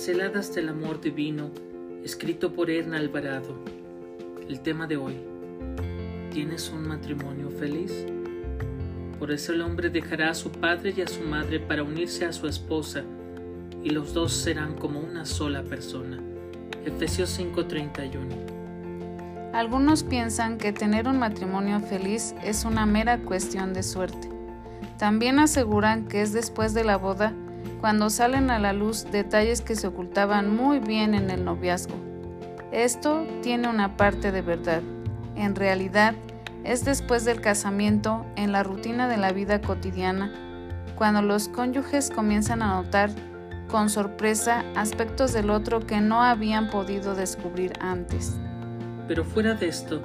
Pinceladas del Amor Divino, escrito por Erna Alvarado. El tema de hoy. ¿Tienes un matrimonio feliz? Por eso el hombre dejará a su padre y a su madre para unirse a su esposa, y los dos serán como una sola persona. Efesios 5:31. Algunos piensan que tener un matrimonio feliz es una mera cuestión de suerte. También aseguran que es después de la boda cuando salen a la luz detalles que se ocultaban muy bien en el noviazgo. Esto tiene una parte de verdad. En realidad, es después del casamiento, en la rutina de la vida cotidiana, cuando los cónyuges comienzan a notar con sorpresa aspectos del otro que no habían podido descubrir antes. Pero fuera de esto,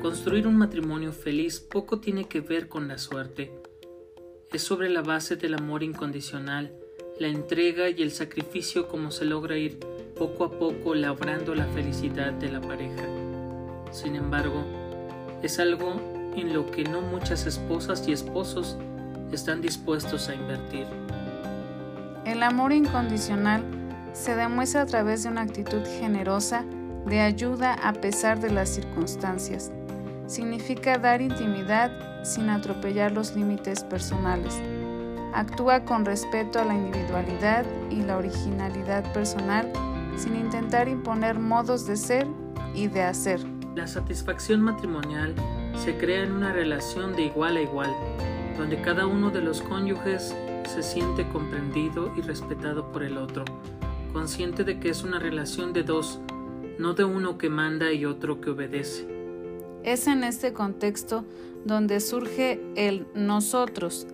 construir un matrimonio feliz poco tiene que ver con la suerte. Es sobre la base del amor incondicional, la entrega y el sacrificio como se logra ir poco a poco labrando la felicidad de la pareja. Sin embargo, es algo en lo que no muchas esposas y esposos están dispuestos a invertir. El amor incondicional se demuestra a través de una actitud generosa de ayuda a pesar de las circunstancias. Significa dar intimidad sin atropellar los límites personales Actúa con respeto a la individualidad y la originalidad personal sin intentar imponer modos de ser y de hacer. La satisfacción matrimonial se crea en una relación de igual a igual, donde cada uno de los cónyuges se siente comprendido y respetado por el otro, consciente de que es una relación de dos, no de uno que manda y otro que obedece. Es en este contexto donde surge el nosotros,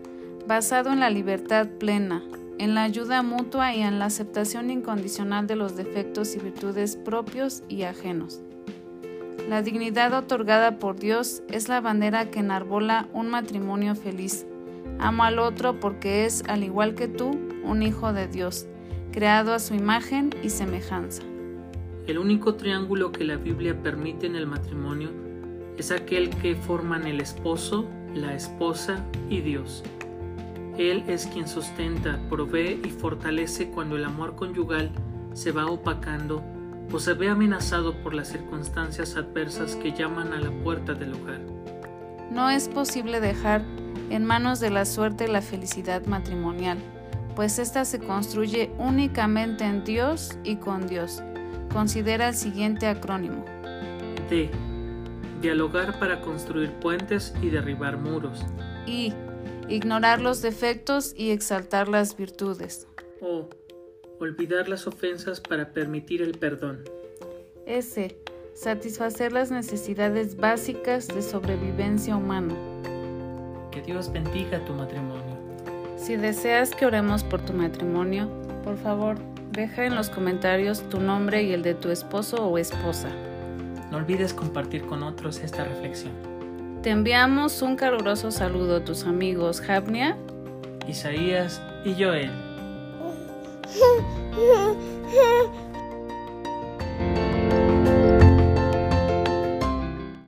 basado en la libertad plena, en la ayuda mutua y en la aceptación incondicional de los defectos y virtudes propios y ajenos. La dignidad otorgada por Dios es la bandera que enarbola un matrimonio feliz. Amo al otro porque es, al igual que tú, un hijo de Dios, creado a su imagen y semejanza. El único triángulo que la Biblia permite en el matrimonio es aquel que forman el esposo, la esposa y Dios. Él es quien sustenta, provee y fortalece cuando el amor conyugal se va opacando o se ve amenazado por las circunstancias adversas que llaman a la puerta del hogar. No es posible dejar en manos de la suerte la felicidad matrimonial, pues ésta se construye únicamente en Dios y con Dios. Considera el siguiente acrónimo. D. Dialogar para construir puentes y derribar muros. I ignorar los defectos y exaltar las virtudes. O olvidar las ofensas para permitir el perdón. S. Satisfacer las necesidades básicas de sobrevivencia humana. Que Dios bendiga tu matrimonio. Si deseas que oremos por tu matrimonio, por favor, deja en los comentarios tu nombre y el de tu esposo o esposa. No olvides compartir con otros esta reflexión. Te enviamos un caluroso saludo a tus amigos Javnia, Isaías y Joel.